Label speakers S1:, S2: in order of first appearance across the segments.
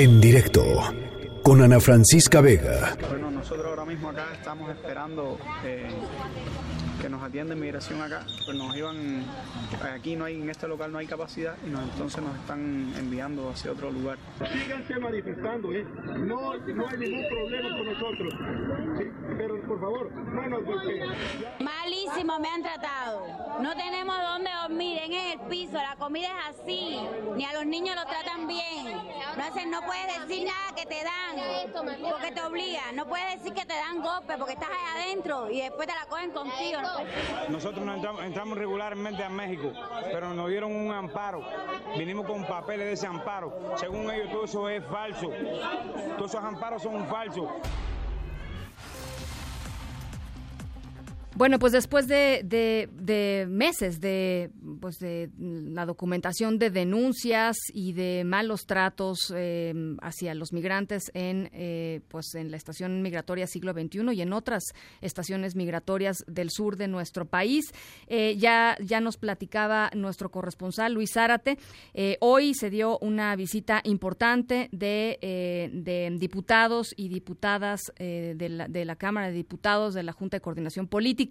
S1: en directo con Ana Francisca Vega.
S2: Bueno, nosotros ahora mismo acá estamos esperando eh, que nos atienda inmigración acá, pues nos iban, aquí no hay, en este local no hay capacidad y nos, entonces nos están enviando hacia otro lugar.
S3: Síganse manifestando, ¿eh? no, no hay ningún problema con nosotros, ¿sí? pero por favor, no nos golpeen.
S4: Me han tratado, no tenemos dónde dormir, en el piso, la comida es así, ni a los niños los tratan bien, hacen, no puedes decir nada que te dan, porque te obligan, no puedes decir que te dan golpe porque estás ahí adentro y después te la cogen contigo.
S5: Nosotros no entramos, entramos regularmente a México, pero nos dieron un amparo. Vinimos con papeles de ese amparo. Según ellos, todo eso es falso. Todos esos amparos son falsos.
S6: Bueno, pues después de, meses de, pues de la documentación de denuncias y de malos tratos eh, hacia los migrantes en, eh, pues en la estación migratoria siglo XXI y en otras estaciones migratorias del sur de nuestro país, eh, ya, ya nos platicaba nuestro corresponsal Luis Zárate. hoy se dio una visita importante de, diputados y diputadas de la Cámara de Diputados de la Junta de Coordinación Política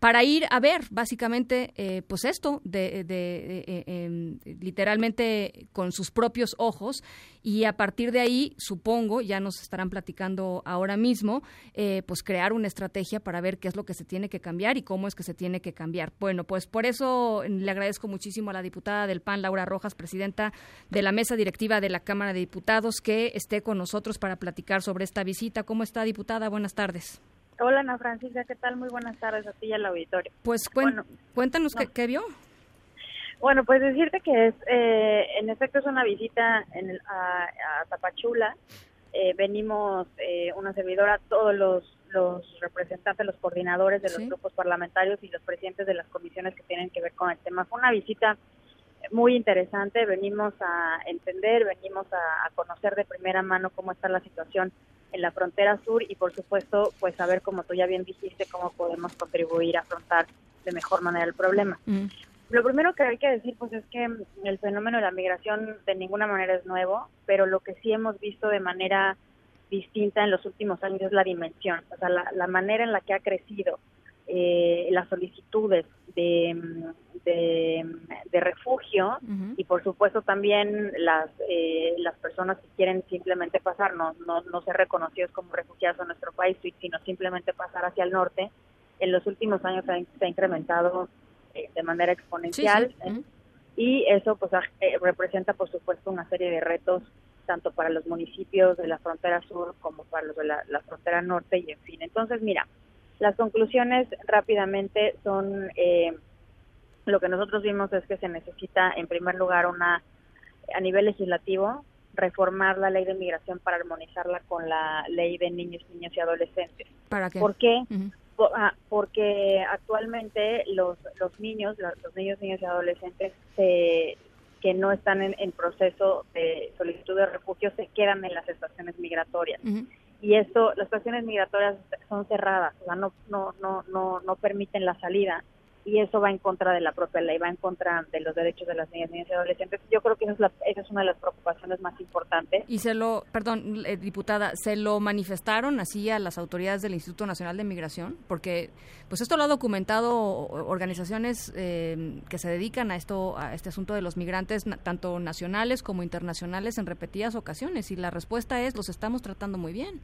S6: para ir a ver básicamente eh, pues esto de, eh, em, literalmente con sus propios ojos. Y a partir de ahí supongo ya nos estarán platicando ahora mismo eh, pues crear una estrategia para ver qué es lo que se tiene que cambiar y cómo es que se tiene que cambiar. Bueno pues por eso le agradezco muchísimo a la diputada del PAN Laura Rojas presidenta de la mesa directiva de la Cámara de Diputados que esté con nosotros para platicar sobre esta visita. Cómo está diputada buenas tardes
S7: Hola Ana Francisca, ¿qué tal? Muy buenas tardes a ti y al auditorio.
S6: Pues cuéntanos qué, vio.
S7: Bueno, pues decirte que es, eh, en efecto es una visita en a, Tapachula. Eh, venimos eh, una servidora, todos los, los representantes, los coordinadores de los grupos parlamentarios y los presidentes de las comisiones que tienen que ver con el tema. Fue una visita muy interesante, venimos a entender, venimos a conocer de primera mano cómo está la situación en la frontera sur y por supuesto pues saber como tú ya bien dijiste cómo podemos contribuir a afrontar de mejor manera el problema. Mm. Lo primero que hay que decir pues es que el fenómeno de la migración de ninguna manera es nuevo, pero lo que sí hemos visto de manera distinta en los últimos años es la dimensión, o sea, la, la manera en la que ha crecido eh, las solicitudes de, de, refugio y por supuesto también las eh, las personas que quieren simplemente pasar no, no, no ser reconocidos como refugiados en nuestro país sino simplemente pasar hacia el norte en los últimos años se ha, incrementado eh, de manera exponencial. Y eso pues representa por supuesto una serie de retos tanto para los municipios de la frontera sur como para los de la frontera norte y en fin. Entonces mira las conclusiones rápidamente son, eh, lo que nosotros vimos es que se necesita en primer lugar una, a nivel legislativo, reformar la ley de migración para armonizarla con la ley de niños, niñas y adolescentes.
S6: ¿Para qué?
S7: ¿Por qué? Ah, porque actualmente los, los niños, los, niños, niñas y adolescentes que no están en, proceso de solicitud de refugio se quedan en las estaciones migratorias y esto las estaciones migratorias son cerradas, o sea, no no no no no permiten la salida y eso va en contra de la propia ley, va en contra de los derechos de las niñas, niñas y adolescentes. Yo creo que esa es, la, es una de las preocupaciones más importantes.
S6: Y se lo, perdón, eh, diputada, ¿se lo manifestaron así a las autoridades del Instituto Nacional de Migración? Porque pues esto lo ha documentado organizaciones eh, que se dedican a esto, a este asunto de los migrantes, tanto nacionales como internacionales, en repetidas ocasiones. Y la respuesta es, los estamos tratando muy bien.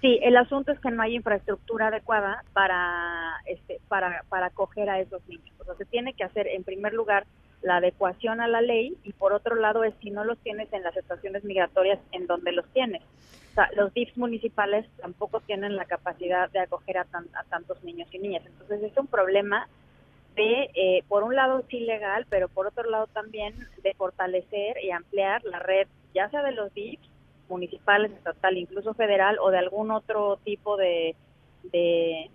S7: Sí, el asunto es que no hay infraestructura adecuada para este para para acoger a esos niños. O sea, se tiene que hacer en primer lugar la adecuación a la ley y por otro lado es si no los tienes en las estaciones migratorias en donde los tienes. O sea, los DIFs municipales tampoco tienen la capacidad de acoger a, a tantos niños y niñas. Entonces es un problema de, eh, por un lado, sí legal, pero por otro lado también de fortalecer y ampliar la red, ya sea de los DIFs municipales, estatal, incluso federal o de algún otro tipo de, de,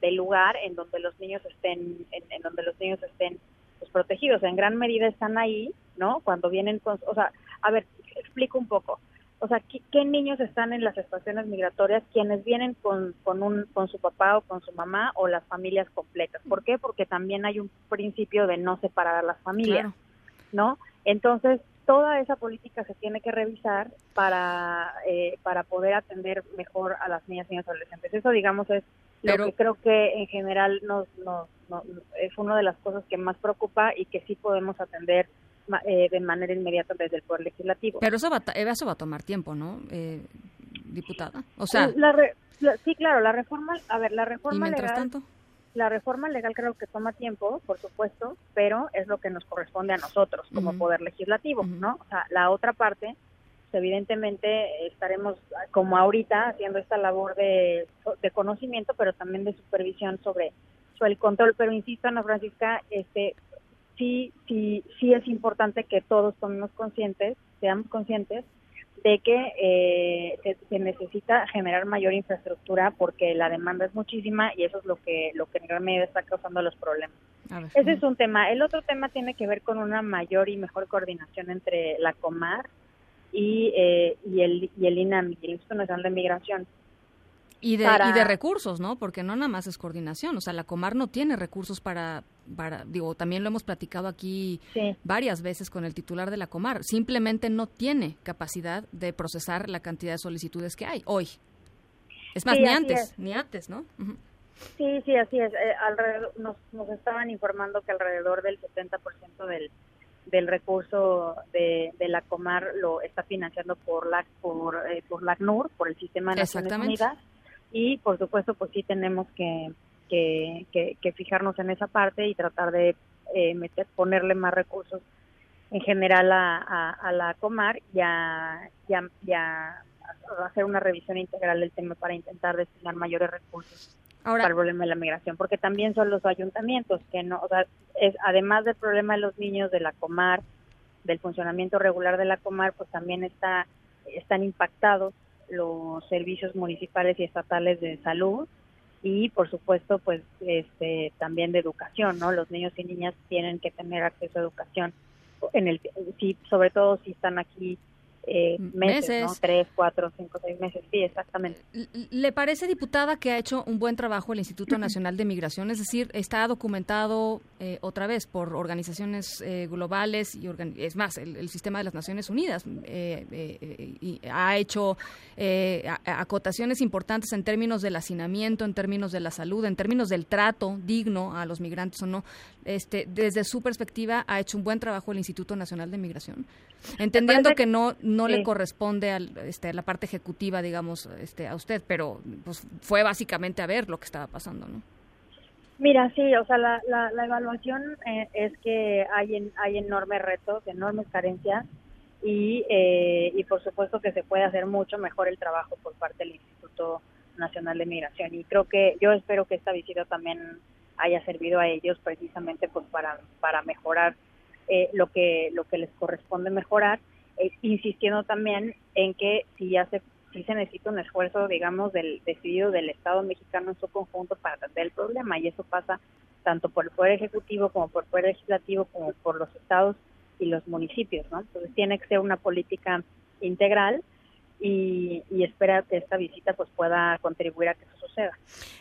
S7: de, lugar en donde los niños estén, en, donde los niños estén pues, protegidos. En gran medida están ahí, ¿no? Cuando vienen con, o sea, a ver, explico un poco. O sea, ¿qué, niños están en las estaciones migratorias? Quienes vienen con, con, un, con su papá o con su mamá o las familias completas. ¿Por qué? Porque también hay un principio de no separar a las familias, ¿no? Entonces, toda esa política se tiene que revisar para, eh, para poder atender mejor a las niñas y niños adolescentes. Eso, digamos, es lo que creo que en general nos, nos, es una de las cosas que más preocupa y que sí podemos atender eh, de manera inmediata desde el Poder Legislativo.
S6: Pero eso va, eso va a tomar tiempo, ¿no, eh, diputada? O sea...
S7: sí, claro, la reforma, a ver, la reforma legal... Tanto? La reforma legal creo que toma tiempo, por supuesto, pero es lo que nos corresponde a nosotros como Poder Legislativo, ¿no? O sea, la otra parte, pues, evidentemente estaremos, como ahorita, haciendo esta labor de, de conocimiento, pero también de supervisión sobre, sobre el control. Pero insisto, Ana Francisca, este, sí, sí, sí es importante que todos tomemos conscientes, seamos conscientes de que eh, se, necesita generar mayor infraestructura porque la demanda es muchísima y eso es lo que lo que en gran medida está causando los problemas. Ese es un tema. El otro tema tiene que ver con una mayor y mejor coordinación entre la Comar y, eh, y el y el INAMI, el Instituto Nacional de Migración.
S6: Y de, y de recursos, ¿no? Porque no nada más es coordinación. O sea, la Comar no tiene recursos para, para digo, también lo hemos platicado aquí varias veces con el titular de la Comar. Simplemente no tiene capacidad de procesar la cantidad de solicitudes que hay hoy. Es más, ni antes, ni antes, ¿no?
S7: Sí, sí, así es. Eh, alrededor, nos, nos estaban informando que alrededor del 70% del, del recurso de, de, la Comar lo está financiando por la por, eh, por la ACNUR, por el Sistema de Naciones Unidas y por supuesto pues sí tenemos que, que, fijarnos en esa parte y tratar de eh, meter, ponerle más recursos en general a, a, la Comar y a, hacer una revisión integral del tema para intentar destinar mayores recursos para el problema de la migración, porque también son los ayuntamientos que no, o sea, es, además del problema de los niños de la Comar, del funcionamiento regular de la Comar, pues también está están impactados los servicios municipales y estatales de salud y por supuesto pues este también de educación no los niños y niñas tienen que tener acceso a educación en el sí sobre todo si están aquí eh, meses, ¿no? Tres, cuatro, cinco, seis meses, sí, exactamente.
S6: ¿Le parece, diputada, que ha hecho un buen trabajo el Instituto Nacional de Migración? Es decir, está documentado eh, otra vez por organizaciones eh, globales y es más, el, sistema de las Naciones Unidas y ha hecho acotaciones importantes en términos del hacinamiento, en términos de la salud, en términos del trato digno a los migrantes o no. Este, desde su perspectiva, ha hecho un buen trabajo el Instituto Nacional de Migración, entendiendo que no no le corresponde a este, la parte ejecutiva, digamos, este, a usted, pero pues fue básicamente a ver lo que estaba pasando, ¿no?
S7: Mira, sí, o sea, la, la, evaluación eh, es que hay, hay enormes retos, enormes carencias y, eh, y por supuesto que se puede hacer mucho mejor el trabajo por parte del Instituto Nacional de Migración. Y creo que yo espero que esta visita también haya servido a ellos precisamente pues para para mejorar eh, lo que lo que les corresponde mejorar eh, insistiendo también en que si ya se si se necesita un esfuerzo, digamos, del decidido del Estado mexicano en su conjunto para atender el problema y eso pasa tanto por el Poder Ejecutivo como por el Poder Legislativo como por los estados y los municipios, ¿no? Entonces tiene que ser una política integral y, y espera que esta visita pues pueda contribuir a que eso suceda.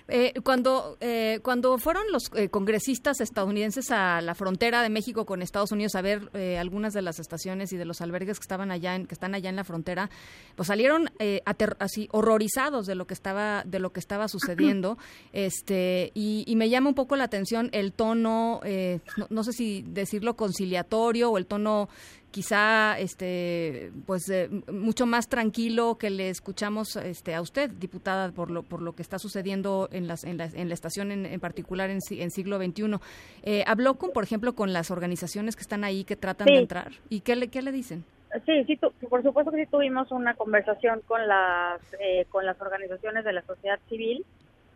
S6: Eh, cuando eh, cuando fueron los eh, congresistas estadounidenses a la frontera de México con Estados Unidos a ver algunas de las estaciones y de los albergues que estaban allá en, que están allá en la frontera, pues salieron así horrorizados de lo que estaba de lo que estaba sucediendo, este y, y me llama un poco la atención el tono, no, no sé si decirlo conciliatorio o el tono quizá este pues eh, mucho más tranquilo que le escuchamos este a usted diputada por lo por lo que está sucediendo en las en la, en la estación en, particular en, en, siglo XXI eh, habló con por ejemplo con las organizaciones que están ahí que tratan de entrar y qué le qué le dicen
S7: Sí, sí, por supuesto que sí tuvimos una conversación con las eh, con las organizaciones de la sociedad civil.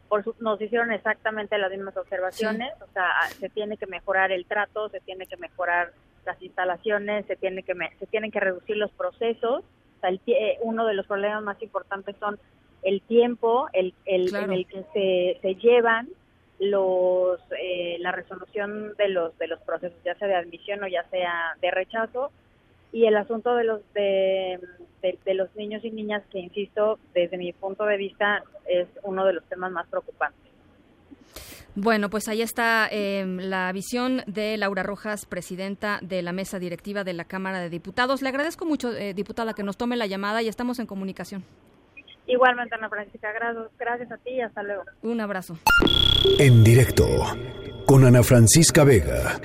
S7: Por nos hicieron exactamente las mismas observaciones. O sea, se tiene que mejorar el trato, se tiene que mejorar las instalaciones, se, tiene que, se tienen que reducir los procesos. Eh, uno de los problemas más importantes son el tiempo el, el en el que se, se llevan los eh, la resolución de los de los procesos ya sea de admisión o ya sea de rechazo. Y el asunto de los de, de, los niños y niñas que insisto desde mi punto de vista es uno de los temas más preocupantes
S6: Bueno, pues ahí está em, la visión de Laura Rojas, presidenta de la mesa directiva de la Cámara de Diputados. Le agradezco mucho, eh, diputada, que nos tome la llamada y estamos en comunicación.
S7: Igualmente, Ana Francisca, gracias a ti y hasta luego.
S6: Un abrazo.
S1: En directo con Ana Francisca Vega.